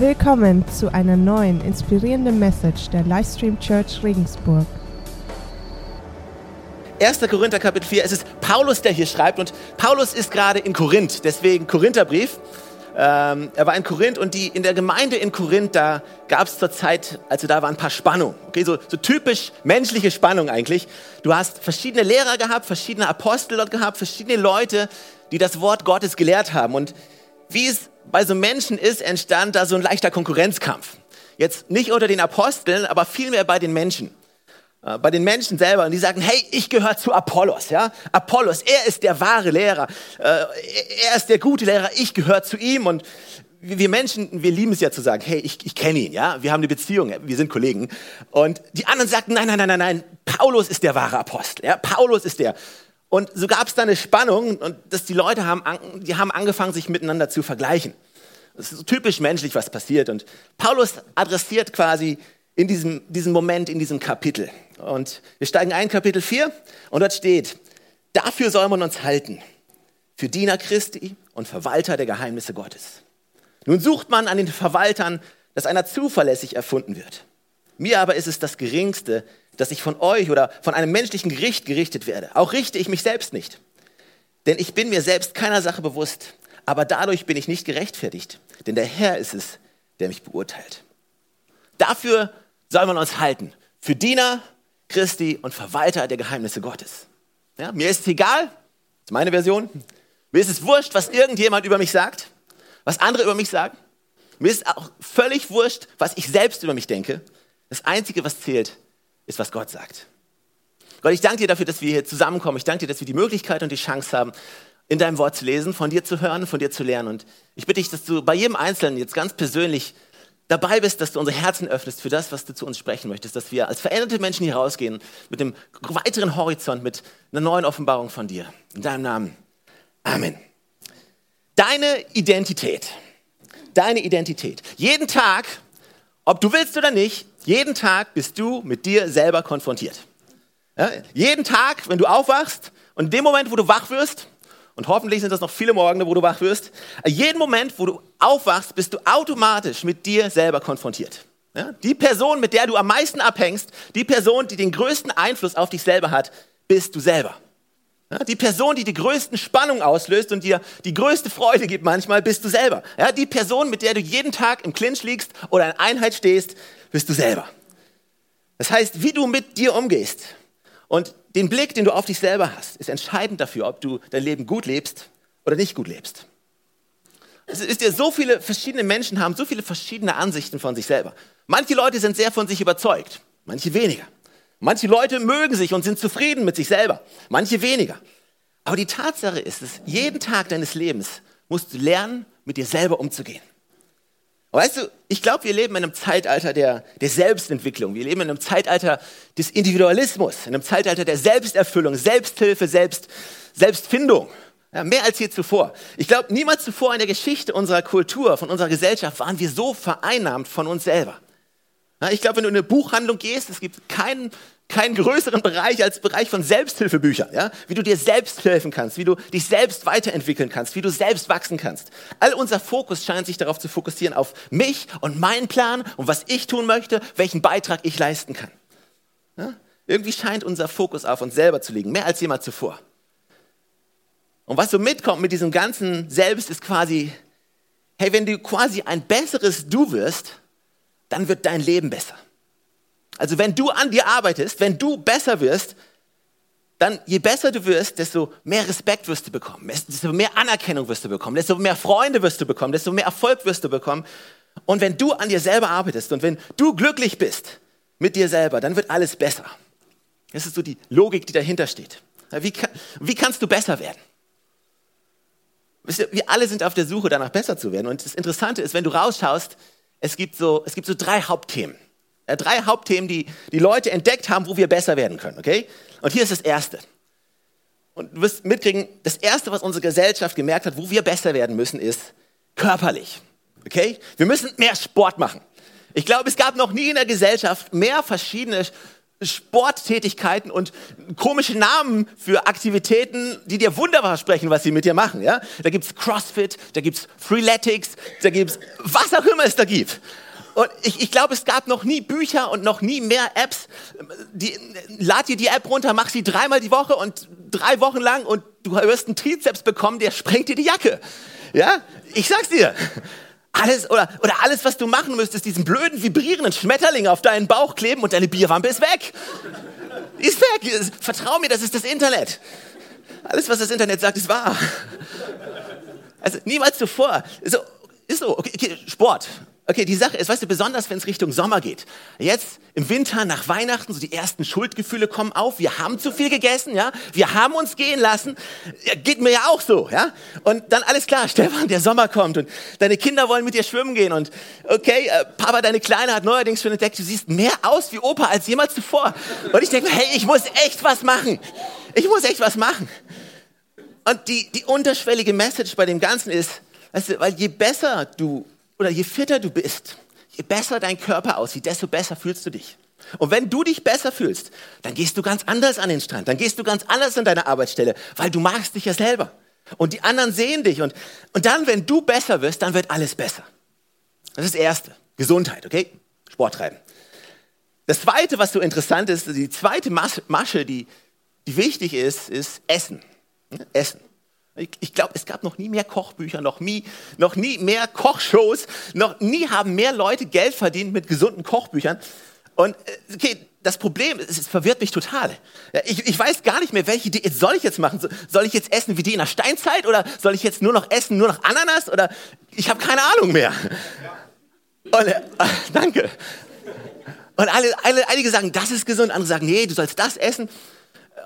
Willkommen zu einer neuen inspirierenden Message der Livestream Church Regensburg. 1. Korinther Kapitel 4, es ist Paulus, der hier schreibt und Paulus ist gerade in Korinth, deswegen Korintherbrief. Ähm, er war in Korinth und die, in der Gemeinde in Korinth, da gab es zur Zeit, also da waren ein paar Spannungen. Okay, so, so typisch menschliche Spannung eigentlich. Du hast verschiedene Lehrer gehabt, verschiedene Apostel dort gehabt, verschiedene Leute, die das Wort Gottes gelehrt haben. Und wie es bei so Menschen ist, entstand da so ein leichter Konkurrenzkampf. Jetzt nicht unter den Aposteln, aber vielmehr bei den Menschen. Äh, bei den Menschen selber und die sagen, hey, ich gehöre zu Apollos, ja? Apollos, er ist der wahre Lehrer, äh, er ist der gute Lehrer, ich gehöre zu ihm und wir Menschen, wir lieben es ja zu sagen, hey, ich, ich kenne ihn, ja, wir haben eine Beziehung, wir sind Kollegen. Und die anderen sagten, nein, nein, nein, nein, nein, Paulus ist der wahre Apostel, ja, Paulus ist der. Und so gab es da eine Spannung und dass die Leute haben, die haben angefangen, sich miteinander zu vergleichen. Das ist so typisch menschlich, was passiert. Und Paulus adressiert quasi in diesem, diesem Moment, in diesem Kapitel. Und wir steigen ein, Kapitel 4, und dort steht, dafür soll man uns halten, für Diener Christi und Verwalter der Geheimnisse Gottes. Nun sucht man an den Verwaltern, dass einer zuverlässig erfunden wird. Mir aber ist es das Geringste, dass ich von euch oder von einem menschlichen Gericht gerichtet werde. Auch richte ich mich selbst nicht. Denn ich bin mir selbst keiner Sache bewusst, aber dadurch bin ich nicht gerechtfertigt. Denn der Herr ist es, der mich beurteilt. Dafür soll man uns halten. Für Diener Christi und Verwalter der Geheimnisse Gottes. Ja, mir ist es egal, das ist meine Version. Mir ist es wurscht, was irgendjemand über mich sagt, was andere über mich sagen. Mir ist auch völlig wurscht, was ich selbst über mich denke. Das Einzige, was zählt, ist, was Gott sagt. Gott, ich danke dir dafür, dass wir hier zusammenkommen. Ich danke dir, dass wir die Möglichkeit und die Chance haben, in deinem Wort zu lesen, von dir zu hören, von dir zu lernen. Und ich bitte dich, dass du bei jedem Einzelnen jetzt ganz persönlich dabei bist, dass du unsere Herzen öffnest für das, was du zu uns sprechen möchtest, dass wir als veränderte Menschen hier rausgehen mit einem weiteren Horizont, mit einer neuen Offenbarung von dir. In deinem Namen. Amen. Deine Identität. Deine Identität. Jeden Tag, ob du willst oder nicht, jeden Tag bist du mit dir selber konfrontiert. Ja, jeden Tag, wenn du aufwachst und in dem Moment, wo du wach wirst, und hoffentlich sind das noch viele Morgen, wo du wach wirst. Jeden Moment, wo du aufwachst, bist du automatisch mit dir selber konfrontiert. Ja? Die Person, mit der du am meisten abhängst, die Person, die den größten Einfluss auf dich selber hat, bist du selber. Ja? Die Person, die die größten Spannungen auslöst und dir die größte Freude gibt manchmal, bist du selber. Ja? Die Person, mit der du jeden Tag im Clinch liegst oder in Einheit stehst, bist du selber. Das heißt, wie du mit dir umgehst und den Blick, den du auf dich selber hast, ist entscheidend dafür, ob du dein Leben gut lebst oder nicht gut lebst. Es ist ja so viele verschiedene Menschen haben so viele verschiedene Ansichten von sich selber. Manche Leute sind sehr von sich überzeugt, manche weniger. Manche Leute mögen sich und sind zufrieden mit sich selber, manche weniger. Aber die Tatsache ist, dass jeden Tag deines Lebens musst du lernen, mit dir selber umzugehen. Weißt du, ich glaube, wir leben in einem Zeitalter der, der Selbstentwicklung. Wir leben in einem Zeitalter des Individualismus, in einem Zeitalter der Selbsterfüllung, Selbsthilfe, Selbst, Selbstfindung. Ja, mehr als je zuvor. Ich glaube, niemals zuvor in der Geschichte unserer Kultur, von unserer Gesellschaft waren wir so vereinnahmt von uns selber. Ja, ich glaube, wenn du in eine Buchhandlung gehst, es gibt keinen keinen größeren Bereich als Bereich von Selbsthilfebüchern, ja? wie du dir selbst helfen kannst, wie du dich selbst weiterentwickeln kannst, wie du selbst wachsen kannst. All unser Fokus scheint sich darauf zu fokussieren, auf mich und meinen Plan und was ich tun möchte, welchen Beitrag ich leisten kann. Ja? Irgendwie scheint unser Fokus auf uns selber zu liegen, mehr als jemals zuvor. Und was so mitkommt mit diesem ganzen Selbst ist quasi, hey, wenn du quasi ein besseres Du wirst, dann wird dein Leben besser. Also wenn du an dir arbeitest, wenn du besser wirst, dann je besser du wirst, desto mehr Respekt wirst du bekommen, desto mehr Anerkennung wirst du bekommen, desto mehr Freunde wirst du bekommen, desto mehr Erfolg wirst du bekommen. Und wenn du an dir selber arbeitest und wenn du glücklich bist mit dir selber, dann wird alles besser. Das ist so die Logik, die dahinter steht. Wie, kann, wie kannst du besser werden? Wir alle sind auf der Suche danach, besser zu werden. Und das Interessante ist, wenn du rausschaust, es gibt so, es gibt so drei Hauptthemen. Äh, drei Hauptthemen, die die Leute entdeckt haben, wo wir besser werden können. Okay? Und hier ist das erste. Und du wirst mitkriegen, das erste, was unsere Gesellschaft gemerkt hat, wo wir besser werden müssen, ist körperlich. Okay? Wir müssen mehr Sport machen. Ich glaube, es gab noch nie in der Gesellschaft mehr verschiedene Sporttätigkeiten und komische Namen für Aktivitäten, die dir wunderbar sprechen, was sie mit dir machen. Ja? Da gibt's CrossFit, da gibt's Freeletics, da gibt's was auch immer es da gibt. Und ich, ich glaube, es gab noch nie Bücher und noch nie mehr Apps. Die, lad dir die App runter, mach sie dreimal die Woche und drei Wochen lang und du wirst einen Trizeps bekommen, der sprengt dir die Jacke. Ja, ich sag's dir. Alles, oder, oder alles, was du machen müsstest, diesen blöden, vibrierenden Schmetterling auf deinen Bauch kleben und deine Bierwampe ist weg. Ist weg. Vertrau mir, das ist das Internet. Alles, was das Internet sagt, ist wahr. Also niemals zuvor. So, ist so, okay, okay, Sport. Okay, die Sache ist, weißt du, besonders wenn es Richtung Sommer geht. Jetzt im Winter nach Weihnachten, so die ersten Schuldgefühle kommen auf. Wir haben zu viel gegessen, ja. Wir haben uns gehen lassen. Ja, geht mir ja auch so, ja. Und dann alles klar, Stefan, der Sommer kommt und deine Kinder wollen mit dir schwimmen gehen und okay, äh, Papa, deine Kleine hat neuerdings schon entdeckt, du siehst mehr aus wie Opa als jemals zuvor. Und ich denke, hey, ich muss echt was machen. Ich muss echt was machen. Und die, die unterschwellige Message bei dem Ganzen ist, weißt du, weil je besser du oder je fitter du bist, je besser dein Körper aussieht, desto besser fühlst du dich. Und wenn du dich besser fühlst, dann gehst du ganz anders an den Strand, dann gehst du ganz anders an deine Arbeitsstelle, weil du magst dich ja selber. Und die anderen sehen dich. Und, und dann, wenn du besser wirst, dann wird alles besser. Das ist das Erste. Gesundheit, okay? Sport treiben. Das Zweite, was so interessant ist, die zweite Masche, die, die wichtig ist, ist Essen. Essen. Ich, ich glaube, es gab noch nie mehr Kochbücher, noch nie, noch nie mehr Kochshows, noch nie haben mehr Leute Geld verdient mit gesunden Kochbüchern. Und äh, okay, das Problem, es, verwirrt mich total. Ich, ich, weiß gar nicht mehr, welche Diät soll ich jetzt machen. Soll ich jetzt essen wie die in der Steinzeit oder soll ich jetzt nur noch essen, nur noch Ananas oder ich habe keine Ahnung mehr. Und, äh, danke. Und alle, alle, einige sagen, das ist gesund, andere sagen, nee, du sollst das essen.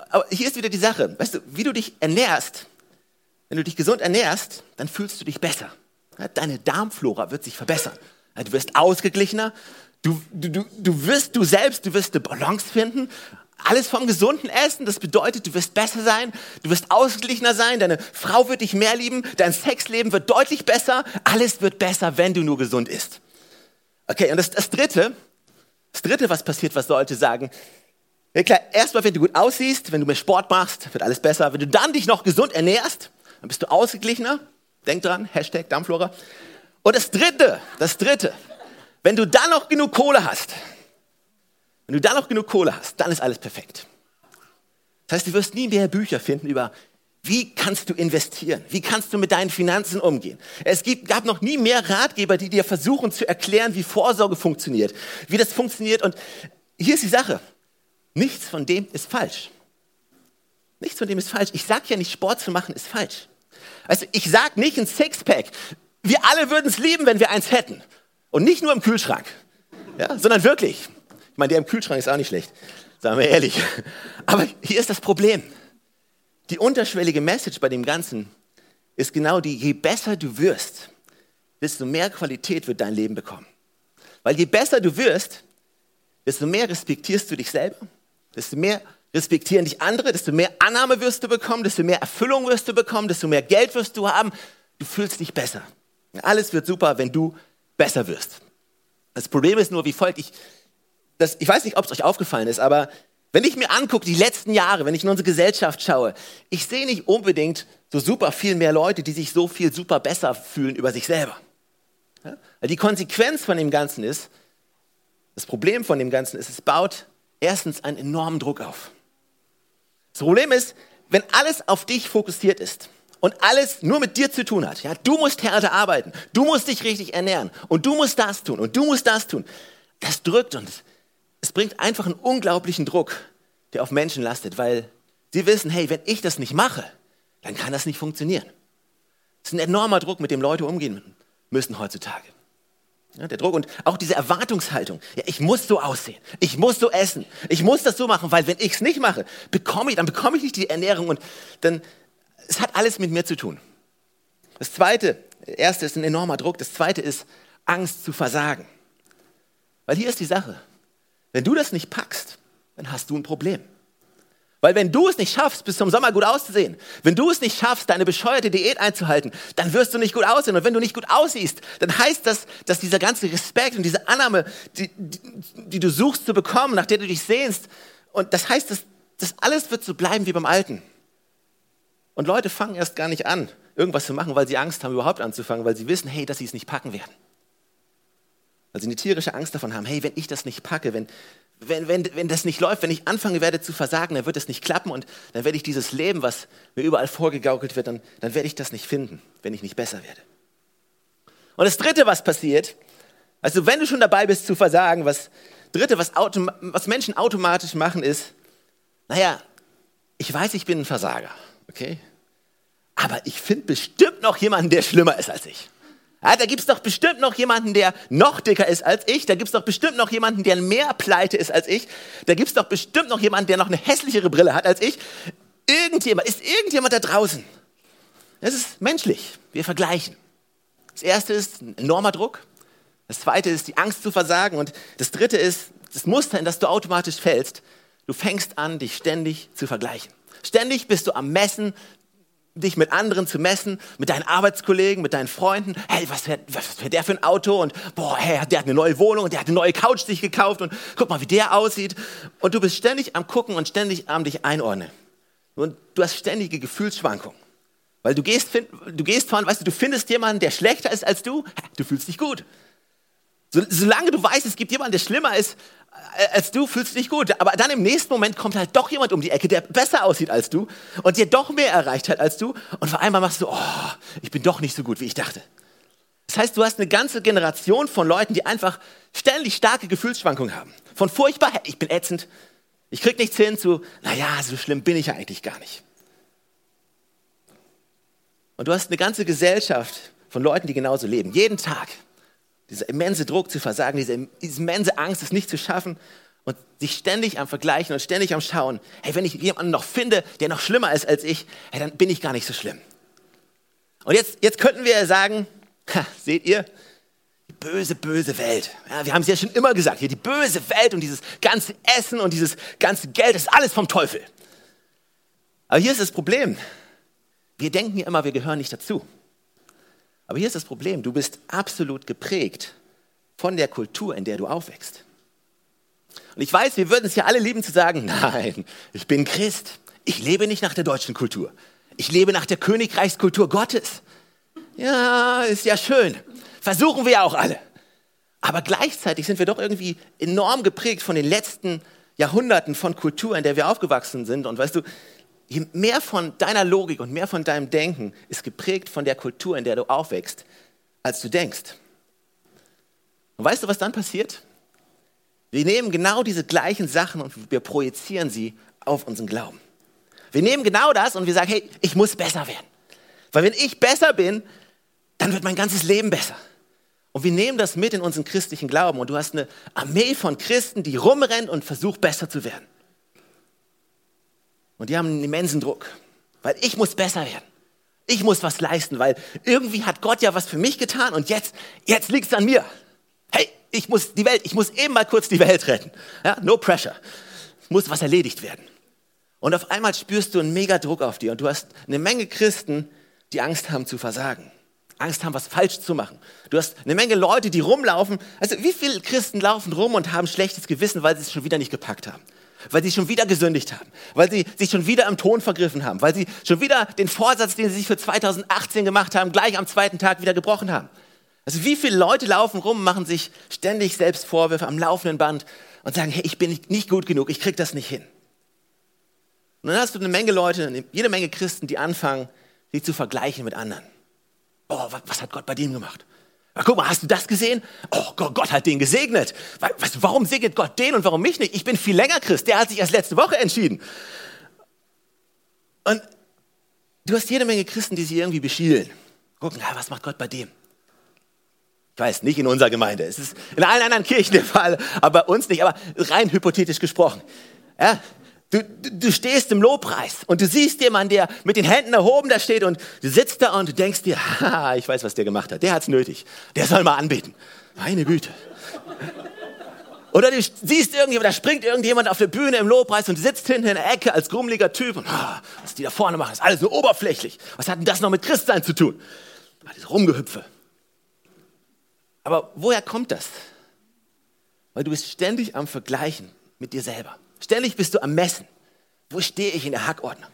Aber hier ist wieder die Sache, weißt du, wie du dich ernährst, wenn du dich gesund ernährst, dann fühlst du dich besser. Deine Darmflora wird sich verbessern. Du wirst ausgeglichener. Du, du, du wirst du selbst, du wirst eine Balance finden. Alles vom gesunden Essen, das bedeutet, du wirst besser sein, du wirst ausgeglichener sein, deine Frau wird dich mehr lieben, dein Sexleben wird deutlich besser, alles wird besser, wenn du nur gesund isst. Okay, und das, das dritte, das dritte, was passiert, was Leute sagen, ja klar, erstmal, wenn du gut aussiehst, wenn du mehr Sport machst, wird alles besser. Wenn du dann dich noch gesund ernährst, dann bist du ausgeglichener. Denk dran, Hashtag Darmflora. Und das dritte, das dritte, wenn du dann noch genug Kohle hast, wenn du dann noch genug Kohle hast, dann ist alles perfekt. Das heißt, du wirst nie mehr Bücher finden über, wie kannst du investieren? Wie kannst du mit deinen Finanzen umgehen? Es gab noch nie mehr Ratgeber, die dir versuchen zu erklären, wie Vorsorge funktioniert, wie das funktioniert. Und hier ist die Sache. Nichts von dem ist falsch. Nichts von dem ist falsch. Ich sage ja nicht, Sport zu machen ist falsch. Also ich sage nicht ein Sixpack. Wir alle würden es lieben, wenn wir eins hätten. Und nicht nur im Kühlschrank, ja, sondern wirklich. Ich meine, der im Kühlschrank ist auch nicht schlecht, sagen wir ehrlich. Aber hier ist das Problem. Die unterschwellige Message bei dem Ganzen ist genau die, je besser du wirst, desto mehr Qualität wird dein Leben bekommen. Weil je besser du wirst, desto mehr respektierst du dich selber, desto mehr respektieren dich andere, desto mehr Annahme wirst du bekommen, desto mehr Erfüllung wirst du bekommen, desto mehr Geld wirst du haben. Du fühlst dich besser. Alles wird super, wenn du besser wirst. Das Problem ist nur, wie folgt ich, das, ich weiß nicht, ob es euch aufgefallen ist, aber wenn ich mir angucke, die letzten Jahre, wenn ich in unsere Gesellschaft schaue, ich sehe nicht unbedingt so super viel mehr Leute, die sich so viel super besser fühlen über sich selber. Ja? Die Konsequenz von dem Ganzen ist, das Problem von dem Ganzen ist, es baut erstens einen enormen Druck auf. Das Problem ist, wenn alles auf dich fokussiert ist und alles nur mit dir zu tun hat, ja, du musst härter arbeiten, du musst dich richtig ernähren und du musst das tun und du musst das tun, das drückt uns. Es bringt einfach einen unglaublichen Druck, der auf Menschen lastet, weil sie wissen, hey, wenn ich das nicht mache, dann kann das nicht funktionieren. Das ist ein enormer Druck, mit dem Leute umgehen müssen heutzutage. Ja, der Druck und auch diese Erwartungshaltung. Ja, ich muss so aussehen. Ich muss so essen. Ich muss das so machen, weil wenn ich es nicht mache, bekomme ich, dann bekomme ich nicht die Ernährung und dann, es hat alles mit mir zu tun. Das zweite, erste ist ein enormer Druck. Das zweite ist Angst zu versagen. Weil hier ist die Sache. Wenn du das nicht packst, dann hast du ein Problem. Weil wenn du es nicht schaffst, bis zum Sommer gut auszusehen, wenn du es nicht schaffst, deine bescheuerte Diät einzuhalten, dann wirst du nicht gut aussehen. Und wenn du nicht gut aussiehst, dann heißt das, dass dieser ganze Respekt und diese Annahme, die, die, die du suchst zu bekommen, nach der du dich sehnst, und das heißt, dass das alles wird so bleiben wie beim Alten. Und Leute fangen erst gar nicht an, irgendwas zu machen, weil sie Angst haben, überhaupt anzufangen, weil sie wissen, hey, dass sie es nicht packen werden. Weil sie eine tierische Angst davon haben, hey, wenn ich das nicht packe, wenn, wenn, wenn, wenn das nicht läuft, wenn ich anfangen werde zu versagen, dann wird es nicht klappen und dann werde ich dieses Leben, was mir überall vorgegaukelt wird, dann, dann werde ich das nicht finden, wenn ich nicht besser werde. Und das Dritte, was passiert, also wenn du schon dabei bist zu versagen, was Dritte, was, was Menschen automatisch machen, ist, naja, ich weiß, ich bin ein Versager, okay? Aber ich finde bestimmt noch jemanden, der schlimmer ist als ich. Ja, da gibt es doch bestimmt noch jemanden, der noch dicker ist als ich. Da gibt es doch bestimmt noch jemanden, der mehr pleite ist als ich. Da gibt es doch bestimmt noch jemanden, der noch eine hässlichere Brille hat als ich. Irgendjemand, ist irgendjemand da draußen? Das ist menschlich. Wir vergleichen. Das erste ist ein enormer Druck. Das zweite ist die Angst zu versagen. Und das dritte ist das Muster, in das du automatisch fällst. Du fängst an, dich ständig zu vergleichen. Ständig bist du am Messen, dich mit anderen zu messen, mit deinen Arbeitskollegen, mit deinen Freunden. Hey, was fährt, was fährt der für ein Auto? Und boah, hey, der hat eine neue Wohnung und der hat eine neue Couch sich gekauft und guck mal, wie der aussieht. Und du bist ständig am Gucken und ständig am dich einordnen. Und du hast ständige Gefühlsschwankungen. Weil du gehst, du gehst von, weißt du, du findest jemanden, der schlechter ist als du, du fühlst dich gut. Solange du weißt, es gibt jemanden, der schlimmer ist äh, als du, fühlst du dich gut. Aber dann im nächsten Moment kommt halt doch jemand um die Ecke, der besser aussieht als du und dir doch mehr erreicht hat als du. Und vor einmal machst du, oh, ich bin doch nicht so gut, wie ich dachte. Das heißt, du hast eine ganze Generation von Leuten, die einfach ständig starke Gefühlsschwankungen haben. Von furchtbar, ich bin ätzend, ich krieg nichts hin, zu, naja, so schlimm bin ich ja eigentlich gar nicht. Und du hast eine ganze Gesellschaft von Leuten, die genauso leben, jeden Tag dieser immense Druck zu versagen, diese, immense Angst, es nicht zu schaffen und sich ständig am Vergleichen und ständig am Schauen. Hey, wenn ich jemanden noch finde, der noch schlimmer ist als ich, hey, dann bin ich gar nicht so schlimm. Und jetzt, jetzt könnten wir sagen, ha, seht ihr, die böse, böse Welt. Ja, wir haben es ja schon immer gesagt, hier die böse Welt und dieses ganze Essen und dieses ganze Geld, das ist alles vom Teufel. Aber hier ist das Problem. Wir denken ja immer, wir gehören nicht dazu. Aber hier ist das Problem, du bist absolut geprägt von der Kultur, in der du aufwächst. Und ich weiß, wir würden es ja alle lieben zu sagen, nein, ich bin Christ. Ich lebe nicht nach der deutschen Kultur. Ich lebe nach der Königreichskultur Gottes. Ja, ist ja schön. Versuchen wir auch alle. Aber gleichzeitig sind wir doch irgendwie enorm geprägt von den letzten Jahrhunderten von Kultur, in der wir aufgewachsen sind. Und weißt du, je mehr von deiner Logik und mehr von deinem Denken ist geprägt von der Kultur, in der du aufwächst, als du denkst. Und weißt du, was dann passiert? Wir nehmen genau diese gleichen Sachen und wir projizieren sie auf unseren Glauben. Wir nehmen genau das und wir sagen, hey, ich muss besser werden. Weil wenn ich besser bin, dann wird mein ganzes Leben besser. Und wir nehmen das mit in unseren christlichen Glauben und du hast eine Armee von Christen, die rumrennen und versucht besser zu werden. Und die haben einen immensen Druck, weil ich muss besser werden. Ich muss was leisten, weil irgendwie hat Gott ja was für mich getan und jetzt, jetzt liegt es an mir. Hey, ich muss die Welt, ich muss eben mal kurz die Welt retten. Ja, no pressure. Es muss was erledigt werden. Und auf einmal spürst du einen mega Druck auf dir und du hast eine Menge Christen, die Angst haben zu versagen. Angst haben, was falsch zu machen. Du hast eine Menge Leute, die rumlaufen. Also wie viele Christen laufen rum und haben schlechtes Gewissen, weil sie es schon wieder nicht gepackt haben? Weil sie schon wieder gesündigt haben, weil sie sich schon wieder im Ton vergriffen haben, weil sie schon wieder den Vorsatz, den sie sich für 2018 gemacht haben, gleich am zweiten Tag wieder gebrochen haben. Also wie viele Leute laufen rum, machen sich ständig selbst Vorwürfe am laufenden Band und sagen, hey, ich bin nicht gut genug, ich krieg das nicht hin. Und dann hast du eine Menge Leute, jede Menge Christen, die anfangen, sich zu vergleichen mit anderen. Oh, was hat Gott bei dem gemacht? Ach, guck mal, hast du das gesehen? Oh, Gott, Gott hat den gesegnet. Du, warum segnet Gott den und warum mich nicht? Ich bin viel länger Christ. Der hat sich erst letzte Woche entschieden. Und du hast jede Menge Christen, die sich irgendwie beschielen. Gucken, ja, was macht Gott bei dem? Ich weiß, nicht in unserer Gemeinde. Es ist in allen anderen Kirchen der Fall, aber bei uns nicht. Aber rein hypothetisch gesprochen. Ja, Du, du, stehst im Lobpreis und du siehst jemanden, der mit den Händen erhoben da steht und du sitzt da und du denkst dir, haha, ich weiß, was der gemacht hat. Der hat's nötig. Der soll mal anbeten. Meine Güte. Oder du siehst irgendjemand, da springt irgendjemand auf der Bühne im Lobpreis und sitzt hinten in der Ecke als grummeliger Typ und ah, was die da vorne machen, ist alles nur oberflächlich. Was hat denn das noch mit Christsein zu tun? Alles Rumgehüpfe. Aber woher kommt das? Weil du bist ständig am Vergleichen mit dir selber. Ständig bist du am Messen. Wo stehe ich in der Hackordnung?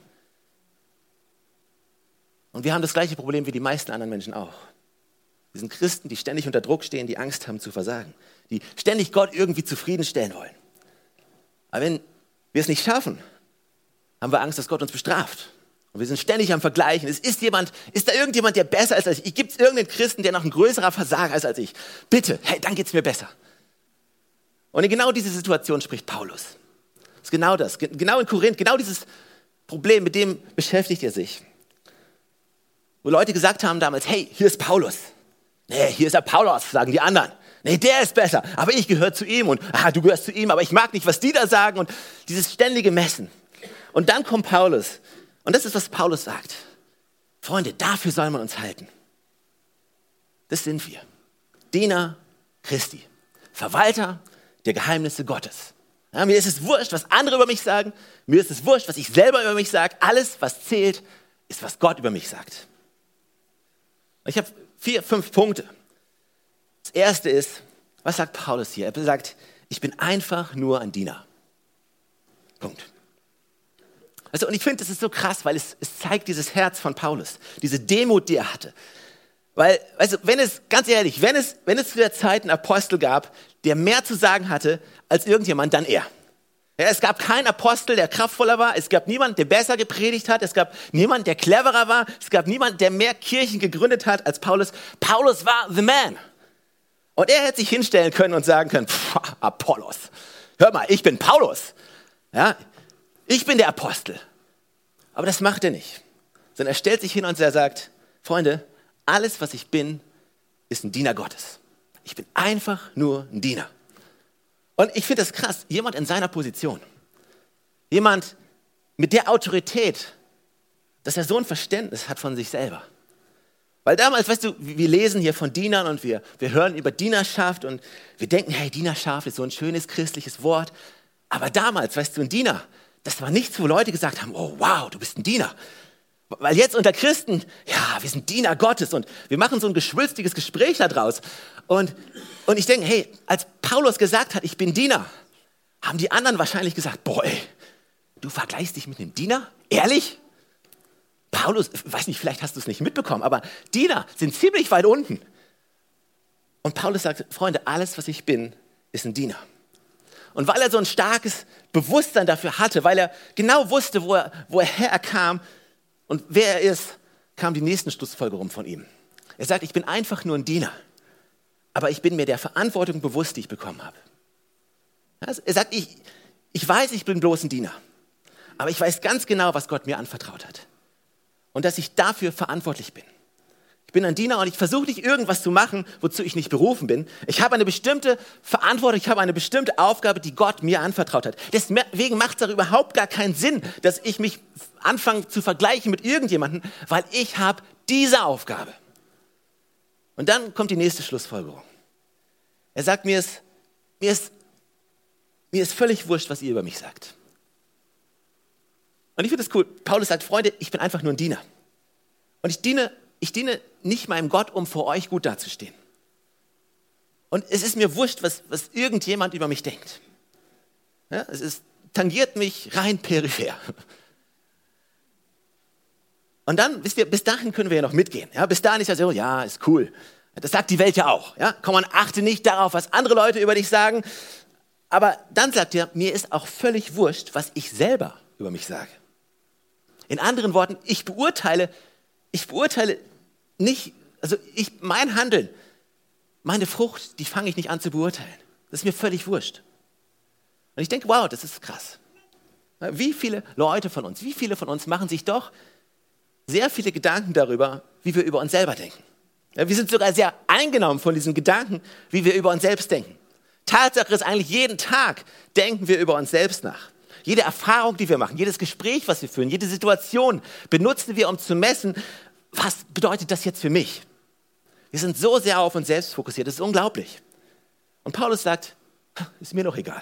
Und wir haben das gleiche Problem wie die meisten anderen Menschen auch. Wir sind Christen, die ständig unter Druck stehen, die Angst haben zu versagen, die ständig Gott irgendwie zufriedenstellen wollen. Aber wenn wir es nicht schaffen, haben wir Angst, dass Gott uns bestraft. Und wir sind ständig am Vergleichen. Es ist jemand, ist da irgendjemand, der besser ist als ich? Gibt es irgendeinen Christen, der noch ein größerer Versager ist als ich? Bitte, hey, dann geht es mir besser. Und in genau diese Situation spricht Paulus. Ist genau das. Genau in Korinth, genau dieses Problem, mit dem beschäftigt er sich. Wo Leute gesagt haben damals, hey, hier ist Paulus. Nee, hier ist der Paulus, sagen die anderen. Nee, der ist besser, aber ich gehöre zu ihm und ah, du gehörst zu ihm, aber ich mag nicht, was die da sagen und dieses ständige Messen. Und dann kommt Paulus und das ist, was Paulus sagt. Freunde, dafür soll man uns halten. Das sind wir. Diener Christi, Verwalter der Geheimnisse Gottes. Ja, mir ist es wurscht, was andere über mich sagen. Mir ist es wurscht, was ich selber über mich sage. Alles, was zählt, ist, was Gott über mich sagt. Ich habe vier, fünf Punkte. Das erste ist, was sagt Paulus hier? Er sagt, ich bin einfach nur ein Diener. Punkt. Also, und ich finde, das ist so krass, weil es, es zeigt dieses Herz von Paulus, diese Demut, die er hatte. Weil, weißt du, wenn es, ganz ehrlich, wenn es, wenn es zu der Zeit einen Apostel gab, der mehr zu sagen hatte als irgendjemand, dann er. Ja, es gab keinen Apostel, der kraftvoller war. Es gab niemanden, der besser gepredigt hat. Es gab niemanden, der cleverer war. Es gab niemanden, der mehr Kirchen gegründet hat als Paulus. Paulus war the man. Und er hätte sich hinstellen können und sagen können, Apollos, hör mal, ich bin Paulus. Ja, ich bin der Apostel. Aber das macht er nicht. Sondern er stellt sich hin und er sagt, Freunde, alles, was ich bin, ist ein Diener Gottes. Ich bin einfach nur ein Diener. Und ich finde das krass, jemand in seiner Position, jemand mit der Autorität, dass er so ein Verständnis hat von sich selber. Weil damals, weißt du, wir lesen hier von Dienern und wir, wir hören über Dienerschaft und wir denken, hey, Dienerschaft ist so ein schönes christliches Wort. Aber damals, weißt du, ein Diener, das war nichts, wo Leute gesagt haben, oh wow, du bist ein Diener. Weil jetzt unter Christen, ja, wir sind Diener Gottes und wir machen so ein geschwülstiges Gespräch daraus. Und, und ich denke, hey, als Paulus gesagt hat, ich bin Diener, haben die anderen wahrscheinlich gesagt, boah, du vergleichst dich mit einem Diener? Ehrlich? Paulus, weiß nicht, vielleicht hast du es nicht mitbekommen, aber Diener sind ziemlich weit unten. Und Paulus sagt, Freunde, alles, was ich bin, ist ein Diener. Und weil er so ein starkes Bewusstsein dafür hatte, weil er genau wusste, wo er, wo er herkam, und wer er ist, kam die nächsten Schlussfolgerungen von ihm. Er sagt, ich bin einfach nur ein Diener, aber ich bin mir der Verantwortung bewusst, die ich bekommen habe. Er sagt, ich, ich weiß, ich bin bloß ein Diener, aber ich weiß ganz genau, was Gott mir anvertraut hat und dass ich dafür verantwortlich bin. Ich bin ein Diener und ich versuche nicht irgendwas zu machen, wozu ich nicht berufen bin. Ich habe eine bestimmte Verantwortung, ich habe eine bestimmte Aufgabe, die Gott mir anvertraut hat. Deswegen macht es überhaupt gar keinen Sinn, dass ich mich anfange zu vergleichen mit irgendjemandem, weil ich habe diese Aufgabe. Und dann kommt die nächste Schlussfolgerung. Er sagt mir es, mir ist, mir ist völlig wurscht, was ihr über mich sagt. Und ich finde das cool. Paulus sagt, Freunde, ich bin einfach nur ein Diener. Und ich diene ich diene nicht meinem Gott, um vor euch gut dazustehen. Und es ist mir wurscht, was, was irgendjemand über mich denkt. Ja, es ist, tangiert mich rein peripher. Und dann, wisst ihr, bis dahin können wir ja noch mitgehen. Ja, bis dahin ist ja so, ja, ist cool. Das sagt die Welt ja auch. Ja? Komm, man achte nicht darauf, was andere Leute über dich sagen. Aber dann sagt er, mir ist auch völlig wurscht, was ich selber über mich sage. In anderen Worten, ich beurteile, ich beurteile nicht, also ich, mein Handeln, meine Frucht, die fange ich nicht an zu beurteilen. Das ist mir völlig wurscht. Und ich denke, wow, das ist krass. Wie viele Leute von uns, wie viele von uns machen sich doch sehr viele Gedanken darüber, wie wir über uns selber denken. Wir sind sogar sehr eingenommen von diesen Gedanken, wie wir über uns selbst denken. Tatsache ist eigentlich, jeden Tag denken wir über uns selbst nach. Jede Erfahrung, die wir machen, jedes Gespräch, was wir führen, jede Situation benutzen wir, um zu messen, was bedeutet das jetzt für mich? Wir sind so sehr auf uns selbst fokussiert, das ist unglaublich. Und Paulus sagt, ist mir doch egal.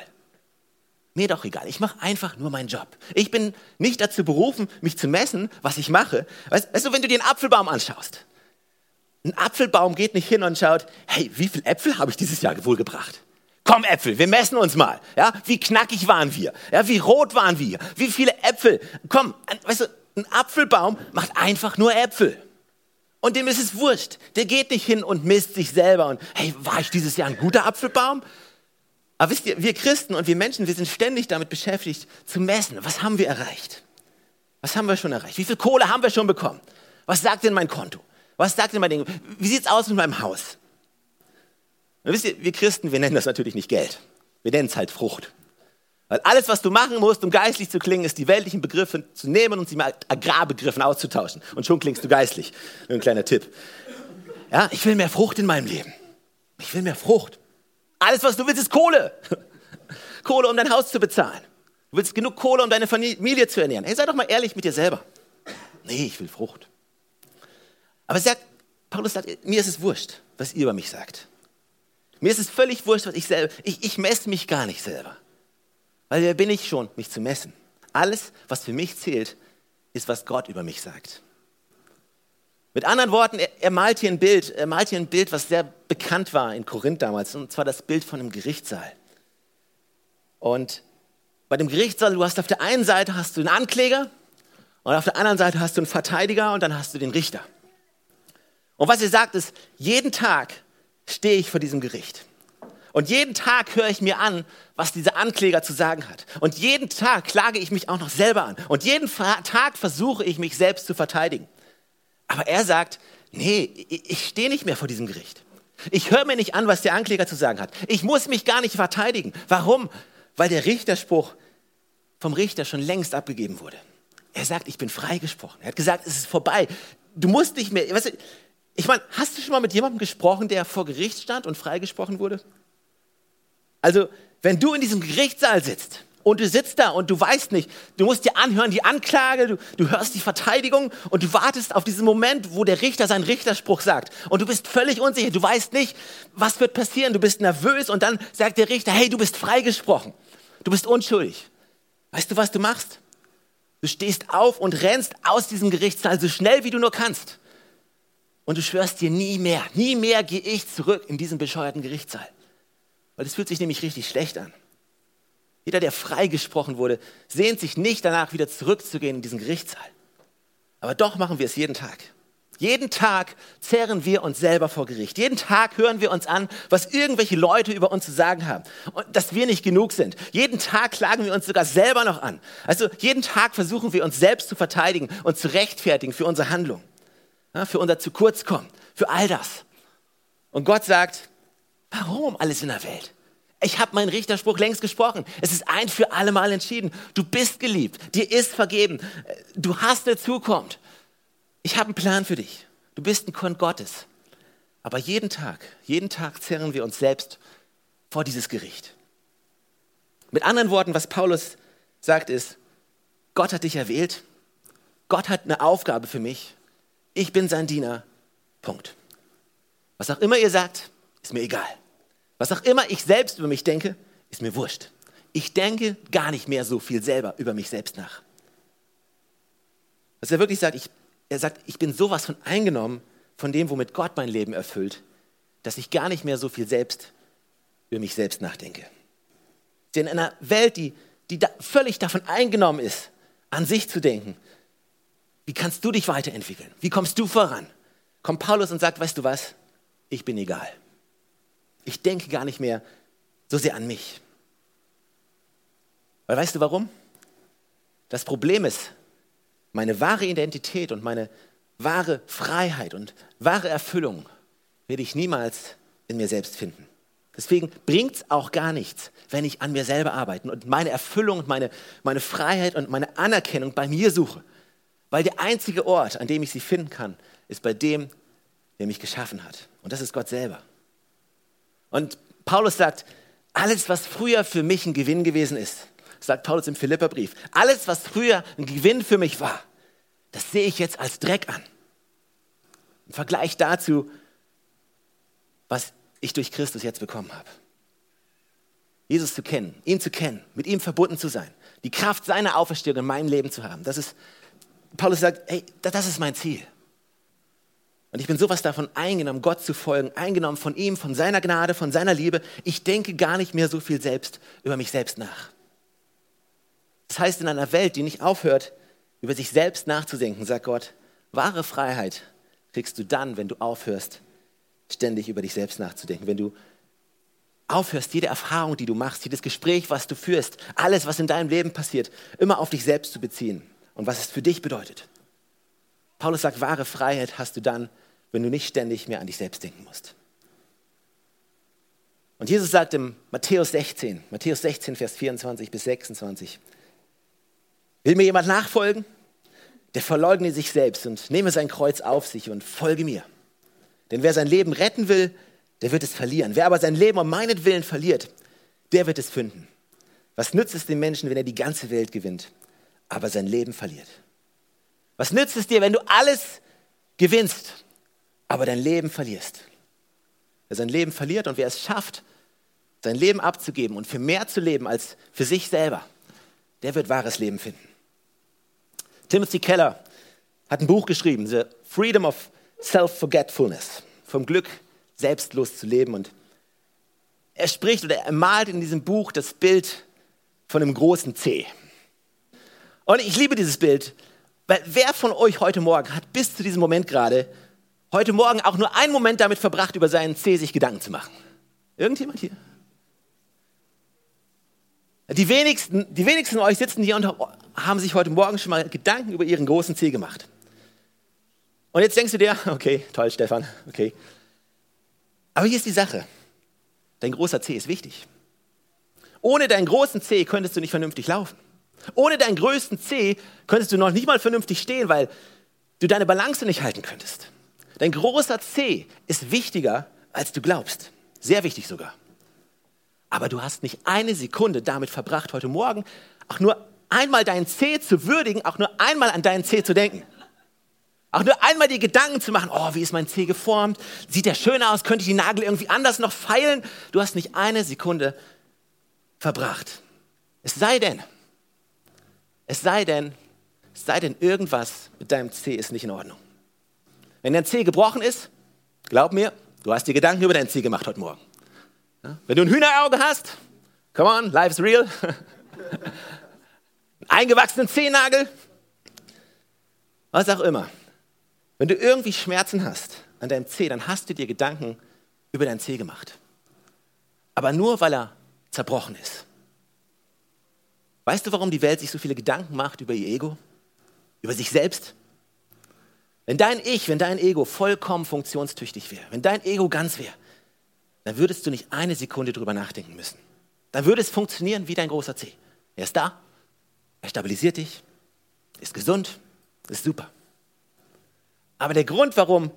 Mir doch egal. Ich mache einfach nur meinen Job. Ich bin nicht dazu berufen, mich zu messen, was ich mache. Weißt, weißt du, wenn du dir einen Apfelbaum anschaust, ein Apfelbaum geht nicht hin und schaut, hey, wie viele Äpfel habe ich dieses Jahr wohl gebracht? Komm Äpfel, wir messen uns mal. Ja, wie knackig waren wir? Ja, wie rot waren wir? Wie viele Äpfel? Komm, weißt du, ein Apfelbaum macht einfach nur Äpfel. Und dem ist es wurscht. Der geht nicht hin und misst sich selber und hey, war ich dieses Jahr ein guter Apfelbaum? Aber wisst ihr, wir Christen und wir Menschen, wir sind ständig damit beschäftigt zu messen. Was haben wir erreicht? Was haben wir schon erreicht? Wie viel Kohle haben wir schon bekommen? Was sagt denn mein Konto? Was sagt denn mein Ding? Wie sieht es aus mit meinem Haus? Und wisst ihr, wir Christen, wir nennen das natürlich nicht Geld. Wir nennen es halt Frucht. Weil alles, was du machen musst, um geistlich zu klingen, ist die weltlichen Begriffe zu nehmen und sie mit Agrarbegriffen auszutauschen. Und schon klingst du geistlich. Ein kleiner Tipp. Ja, ich will mehr Frucht in meinem Leben. Ich will mehr Frucht. Alles, was du willst, ist Kohle. Kohle, um dein Haus zu bezahlen. Du willst genug Kohle, um deine Familie zu ernähren. Hey, sei doch mal ehrlich mit dir selber. Nee, ich will Frucht. Aber sagt, Paulus sagt, mir ist es wurscht, was ihr über mich sagt. Mir ist es völlig wurscht, was ich selber, ich, ich messe mich gar nicht selber. Weil wer bin ich schon, mich zu messen? Alles, was für mich zählt, ist, was Gott über mich sagt. Mit anderen Worten, er, er, malt hier ein Bild, er malt hier ein Bild, was sehr bekannt war in Korinth damals, und zwar das Bild von einem Gerichtssaal. Und bei dem Gerichtssaal, du hast auf der einen Seite hast du einen Ankläger und auf der anderen Seite hast du einen Verteidiger und dann hast du den Richter. Und was er sagt ist, jeden Tag stehe ich vor diesem Gericht. Und jeden Tag höre ich mir an, was dieser Ankläger zu sagen hat. Und jeden Tag klage ich mich auch noch selber an. Und jeden Tag versuche ich mich selbst zu verteidigen. Aber er sagt, nee, ich stehe nicht mehr vor diesem Gericht. Ich höre mir nicht an, was der Ankläger zu sagen hat. Ich muss mich gar nicht verteidigen. Warum? Weil der Richterspruch vom Richter schon längst abgegeben wurde. Er sagt, ich bin freigesprochen. Er hat gesagt, es ist vorbei. Du musst nicht mehr. Weißt du, ich meine, hast du schon mal mit jemandem gesprochen, der vor Gericht stand und freigesprochen wurde? Also, wenn du in diesem Gerichtssaal sitzt und du sitzt da und du weißt nicht, du musst dir anhören, die Anklage, du, du hörst die Verteidigung und du wartest auf diesen Moment, wo der Richter seinen Richterspruch sagt und du bist völlig unsicher, du weißt nicht, was wird passieren, du bist nervös und dann sagt der Richter, hey, du bist freigesprochen, du bist unschuldig. Weißt du, was du machst? Du stehst auf und rennst aus diesem Gerichtssaal so schnell, wie du nur kannst. Und du schwörst dir nie mehr, nie mehr gehe ich zurück in diesen bescheuerten Gerichtssaal. Weil es fühlt sich nämlich richtig schlecht an. Jeder, der freigesprochen wurde, sehnt sich nicht danach, wieder zurückzugehen in diesen Gerichtssaal. Aber doch machen wir es jeden Tag. Jeden Tag zehren wir uns selber vor Gericht. Jeden Tag hören wir uns an, was irgendwelche Leute über uns zu sagen haben. Und dass wir nicht genug sind. Jeden Tag klagen wir uns sogar selber noch an. Also jeden Tag versuchen wir uns selbst zu verteidigen und zu rechtfertigen für unsere Handlung. Für unser zu kurz kommen. Für all das. Und Gott sagt, warum alles in der Welt? Ich habe meinen Richterspruch längst gesprochen. Es ist ein für alle Mal entschieden. Du bist geliebt. Dir ist vergeben. Du hast eine Zukunft. Ich habe einen Plan für dich. Du bist ein Kind Gottes. Aber jeden Tag, jeden Tag zerren wir uns selbst vor dieses Gericht. Mit anderen Worten, was Paulus sagt ist, Gott hat dich erwählt. Gott hat eine Aufgabe für mich. Ich bin sein Diener. Punkt. Was auch immer ihr sagt, ist mir egal. Was auch immer ich selbst über mich denke, ist mir wurscht. Ich denke gar nicht mehr so viel selber über mich selbst nach. Was er wirklich sagt, ich, er sagt, ich bin sowas von eingenommen von dem, womit Gott mein Leben erfüllt, dass ich gar nicht mehr so viel selbst über mich selbst nachdenke. In einer Welt, die, die da völlig davon eingenommen ist, an sich zu denken, wie kannst du dich weiterentwickeln? Wie kommst du voran? Kommt Paulus und sagt, weißt du was? Ich bin egal. Ich denke gar nicht mehr so sehr an mich. Weil weißt du warum? Das Problem ist, meine wahre Identität und meine wahre Freiheit und wahre Erfüllung werde ich niemals in mir selbst finden. Deswegen bringt es auch gar nichts, wenn ich an mir selber arbeite und meine Erfüllung und meine, meine Freiheit und meine Anerkennung bei mir suche. Weil der einzige Ort, an dem ich sie finden kann, ist bei dem, der mich geschaffen hat. Und das ist Gott selber. Und Paulus sagt, alles, was früher für mich ein Gewinn gewesen ist, sagt Paulus im Philipperbrief, alles, was früher ein Gewinn für mich war, das sehe ich jetzt als Dreck an. Im Vergleich dazu, was ich durch Christus jetzt bekommen habe. Jesus zu kennen, ihn zu kennen, mit ihm verbunden zu sein, die Kraft seiner Auferstehung in meinem Leben zu haben. Das ist, Paulus sagt, hey, das ist mein Ziel. Und ich bin sowas davon eingenommen, Gott zu folgen, eingenommen von ihm, von seiner Gnade, von seiner Liebe. Ich denke gar nicht mehr so viel selbst über mich selbst nach. Das heißt, in einer Welt, die nicht aufhört, über sich selbst nachzudenken, sagt Gott, wahre Freiheit kriegst du dann, wenn du aufhörst, ständig über dich selbst nachzudenken, wenn du aufhörst, jede Erfahrung, die du machst, jedes Gespräch, was du führst, alles, was in deinem Leben passiert, immer auf dich selbst zu beziehen und was es für dich bedeutet. Paulus sagt, wahre Freiheit hast du dann, wenn du nicht ständig mehr an dich selbst denken musst. Und Jesus sagt im Matthäus 16, Matthäus 16, Vers 24 bis 26, will mir jemand nachfolgen, der verleugne sich selbst und nehme sein Kreuz auf sich und folge mir. Denn wer sein Leben retten will, der wird es verlieren. Wer aber sein Leben um meinetwillen verliert, der wird es finden. Was nützt es dem Menschen, wenn er die ganze Welt gewinnt, aber sein Leben verliert? Was nützt es dir, wenn du alles gewinnst, aber dein Leben verlierst? Wer sein Leben verliert und wer es schafft, sein Leben abzugeben und für mehr zu leben als für sich selber, der wird wahres Leben finden. Timothy Keller hat ein Buch geschrieben, The Freedom of Self-Forgetfulness, vom Glück, selbstlos zu leben. Und er spricht oder er malt in diesem Buch das Bild von einem großen C. Und ich liebe dieses Bild, weil wer von euch heute Morgen hat bis zu diesem Moment gerade, heute Morgen auch nur einen Moment damit verbracht, über seinen C sich Gedanken zu machen? Irgendjemand hier? Die wenigsten, die wenigsten von euch sitzen hier und haben sich heute Morgen schon mal Gedanken über ihren großen C gemacht. Und jetzt denkst du dir, okay, toll, Stefan, okay. Aber hier ist die Sache. Dein großer C ist wichtig. Ohne deinen großen C könntest du nicht vernünftig laufen. Ohne deinen größten C könntest du noch nicht mal vernünftig stehen, weil du deine Balance nicht halten könntest. Dein großer C ist wichtiger, als du glaubst. Sehr wichtig sogar. Aber du hast nicht eine Sekunde damit verbracht, heute Morgen auch nur einmal deinen C zu würdigen, auch nur einmal an deinen C zu denken. Auch nur einmal die Gedanken zu machen, oh, wie ist mein C geformt? Sieht der schön aus? Könnte ich die Nagel irgendwie anders noch feilen? Du hast nicht eine Sekunde verbracht. Es sei denn, es sei denn, es sei denn, irgendwas mit deinem C ist nicht in Ordnung. Wenn dein C gebrochen ist, glaub mir, du hast dir Gedanken über dein C gemacht heute Morgen. Wenn du ein Hühnerauge hast, come on, life's real. Eingewachsenen Zehennagel, was auch immer. Wenn du irgendwie Schmerzen hast an deinem Zeh, dann hast du dir Gedanken über dein Zeh gemacht. Aber nur, weil er zerbrochen ist. Weißt du, warum die Welt sich so viele Gedanken macht über ihr Ego? Über sich selbst? Wenn dein Ich, wenn dein Ego vollkommen funktionstüchtig wäre, wenn dein Ego ganz wäre, dann würdest du nicht eine Sekunde drüber nachdenken müssen. Dann würde es funktionieren wie dein großer C. Er ist da, er stabilisiert dich, ist gesund, ist super. Aber der Grund, warum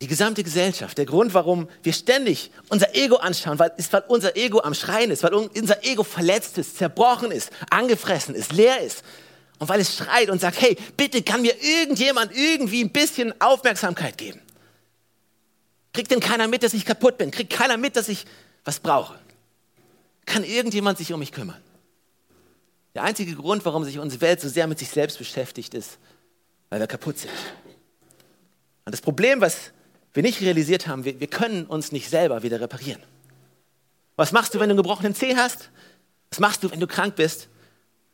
die gesamte Gesellschaft, der Grund, warum wir ständig unser Ego anschauen, weil, ist, weil unser Ego am Schreien ist, weil unser Ego verletzt ist, zerbrochen ist, angefressen ist, leer ist. Und weil es schreit und sagt, hey, bitte kann mir irgendjemand irgendwie ein bisschen Aufmerksamkeit geben. Kriegt denn keiner mit, dass ich kaputt bin? Kriegt keiner mit, dass ich was brauche? Kann irgendjemand sich um mich kümmern? Der einzige Grund, warum sich unsere Welt so sehr mit sich selbst beschäftigt, ist, weil wir kaputt sind. Und das Problem, was wir nicht realisiert haben, wir, wir können uns nicht selber wieder reparieren. Was machst du, wenn du einen gebrochenen Zeh hast? Was machst du, wenn du krank bist?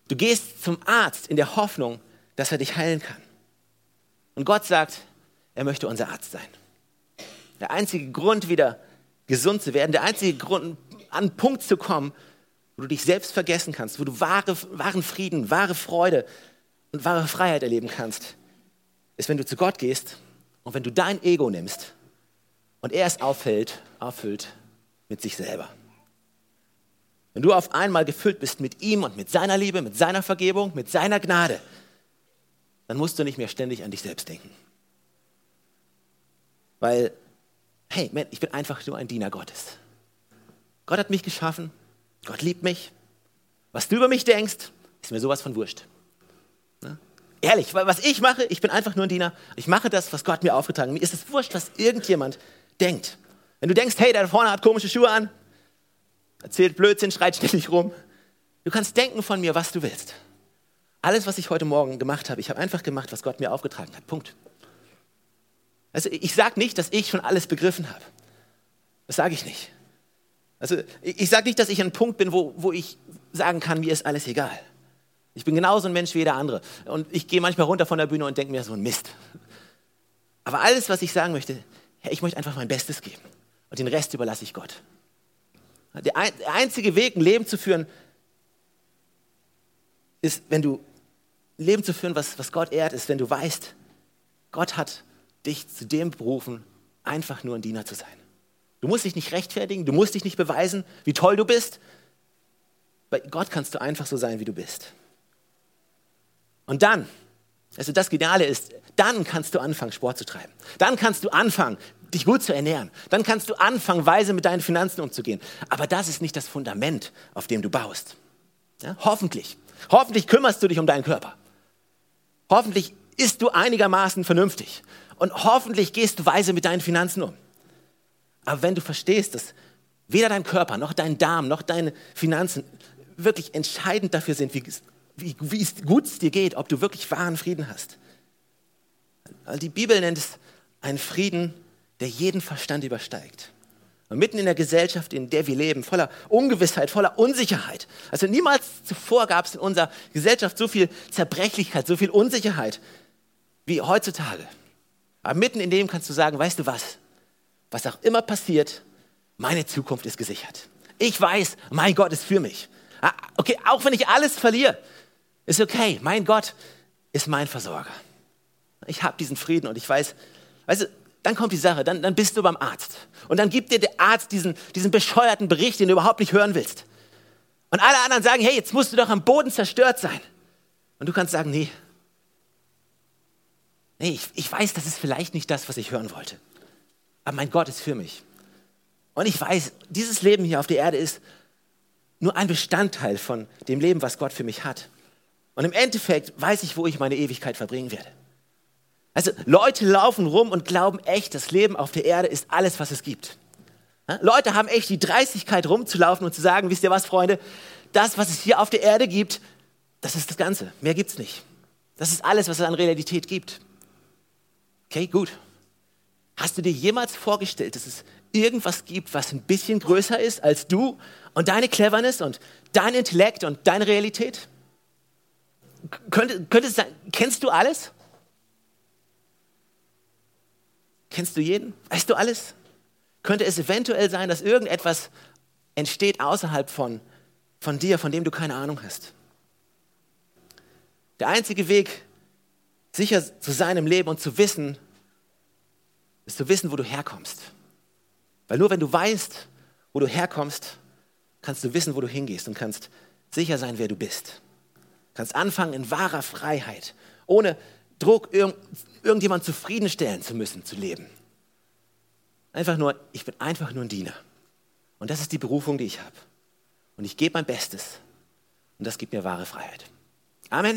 Du gehst zum Arzt in der Hoffnung, dass er dich heilen kann. Und Gott sagt, er möchte unser Arzt sein. Der einzige Grund, wieder gesund zu werden, der einzige Grund, an einen Punkt zu kommen, wo du dich selbst vergessen kannst, wo du wahre, wahren Frieden, wahre Freude und wahre Freiheit erleben kannst, ist, wenn du zu Gott gehst und wenn du dein Ego nimmst und er es auffällt, auffüllt mit sich selber. Wenn du auf einmal gefüllt bist mit ihm und mit seiner Liebe, mit seiner Vergebung, mit seiner Gnade, dann musst du nicht mehr ständig an dich selbst denken. Weil hey, man, ich bin einfach nur ein Diener Gottes. Gott hat mich geschaffen, Gott liebt mich. Was du über mich denkst, ist mir sowas von wurscht. Ehrlich, was ich mache, ich bin einfach nur ein Diener. Ich mache das, was Gott mir aufgetragen hat. Mir ist es wurscht, was irgendjemand denkt. Wenn du denkst, hey, der da vorne hat komische Schuhe an, erzählt Blödsinn, schreit ständig rum. Du kannst denken von mir, was du willst. Alles, was ich heute Morgen gemacht habe, ich habe einfach gemacht, was Gott mir aufgetragen hat. Punkt. Also ich sage nicht, dass ich schon alles begriffen habe. Das sage ich nicht. Also ich sage nicht, dass ich an einem Punkt bin, wo, wo ich sagen kann, mir ist alles egal. Ich bin genauso ein Mensch wie jeder andere. Und ich gehe manchmal runter von der Bühne und denke mir so ein Mist. Aber alles, was ich sagen möchte, ich möchte einfach mein Bestes geben. Und den Rest überlasse ich Gott. Der einzige Weg, ein Leben zu führen, ist, wenn du ein Leben zu führen, was, was Gott ehrt, ist, wenn du weißt, Gott hat dich zu dem berufen, einfach nur ein Diener zu sein. Du musst dich nicht rechtfertigen, du musst dich nicht beweisen, wie toll du bist. Bei Gott kannst du einfach so sein, wie du bist. Und dann, also das Geniale ist, dann kannst du anfangen, Sport zu treiben. Dann kannst du anfangen, dich gut zu ernähren. Dann kannst du anfangen, weise mit deinen Finanzen umzugehen. Aber das ist nicht das Fundament, auf dem du baust. Ja, hoffentlich. Hoffentlich kümmerst du dich um deinen Körper. Hoffentlich isst du einigermaßen vernünftig. Und hoffentlich gehst du weise mit deinen Finanzen um. Aber wenn du verstehst, dass weder dein Körper noch dein Darm noch deine Finanzen wirklich entscheidend dafür sind, wie, wie, wie gut es dir geht, ob du wirklich wahren Frieden hast. Die Bibel nennt es einen Frieden, der jeden Verstand übersteigt. Und mitten in der Gesellschaft, in der wir leben, voller Ungewissheit, voller Unsicherheit. Also niemals zuvor gab es in unserer Gesellschaft so viel Zerbrechlichkeit, so viel Unsicherheit wie heutzutage. Aber mitten in dem kannst du sagen, weißt du was? Was auch immer passiert, meine Zukunft ist gesichert. Ich weiß, mein Gott ist für mich. Ah, okay, auch wenn ich alles verliere, ist okay. Mein Gott ist mein Versorger. Ich habe diesen Frieden und ich weiß, weißt du, dann kommt die Sache, dann, dann bist du beim Arzt. Und dann gibt dir der Arzt diesen, diesen bescheuerten Bericht, den du überhaupt nicht hören willst. Und alle anderen sagen, hey, jetzt musst du doch am Boden zerstört sein. Und du kannst sagen, nee, nee, ich, ich weiß, das ist vielleicht nicht das, was ich hören wollte. Aber mein Gott ist für mich. Und ich weiß, dieses Leben hier auf der Erde ist nur ein Bestandteil von dem Leben, was Gott für mich hat. Und im Endeffekt weiß ich, wo ich meine Ewigkeit verbringen werde. Also Leute laufen rum und glauben echt, das Leben auf der Erde ist alles, was es gibt. Leute haben echt die Dreistigkeit rumzulaufen und zu sagen, wisst ihr was, Freunde, das, was es hier auf der Erde gibt, das ist das Ganze. Mehr gibt es nicht. Das ist alles, was es an Realität gibt. Okay, gut. Hast du dir jemals vorgestellt, dass es irgendwas gibt, was ein bisschen größer ist als du und deine Cleverness und dein Intellekt und deine Realität? Könnte, könnte es sein, kennst du alles? Kennst du jeden? Weißt du alles? Könnte es eventuell sein, dass irgendetwas entsteht außerhalb von, von dir, von dem du keine Ahnung hast? Der einzige Weg, sicher zu sein im Leben und zu wissen, ist zu wissen, wo du herkommst. Weil nur wenn du weißt, wo du herkommst, kannst du wissen, wo du hingehst und kannst sicher sein, wer du bist. Kannst anfangen in wahrer Freiheit, ohne Druck, irgend, irgendjemand zufriedenstellen zu müssen, zu leben. Einfach nur, ich bin einfach nur ein Diener. Und das ist die Berufung, die ich habe. Und ich gebe mein Bestes. Und das gibt mir wahre Freiheit. Amen.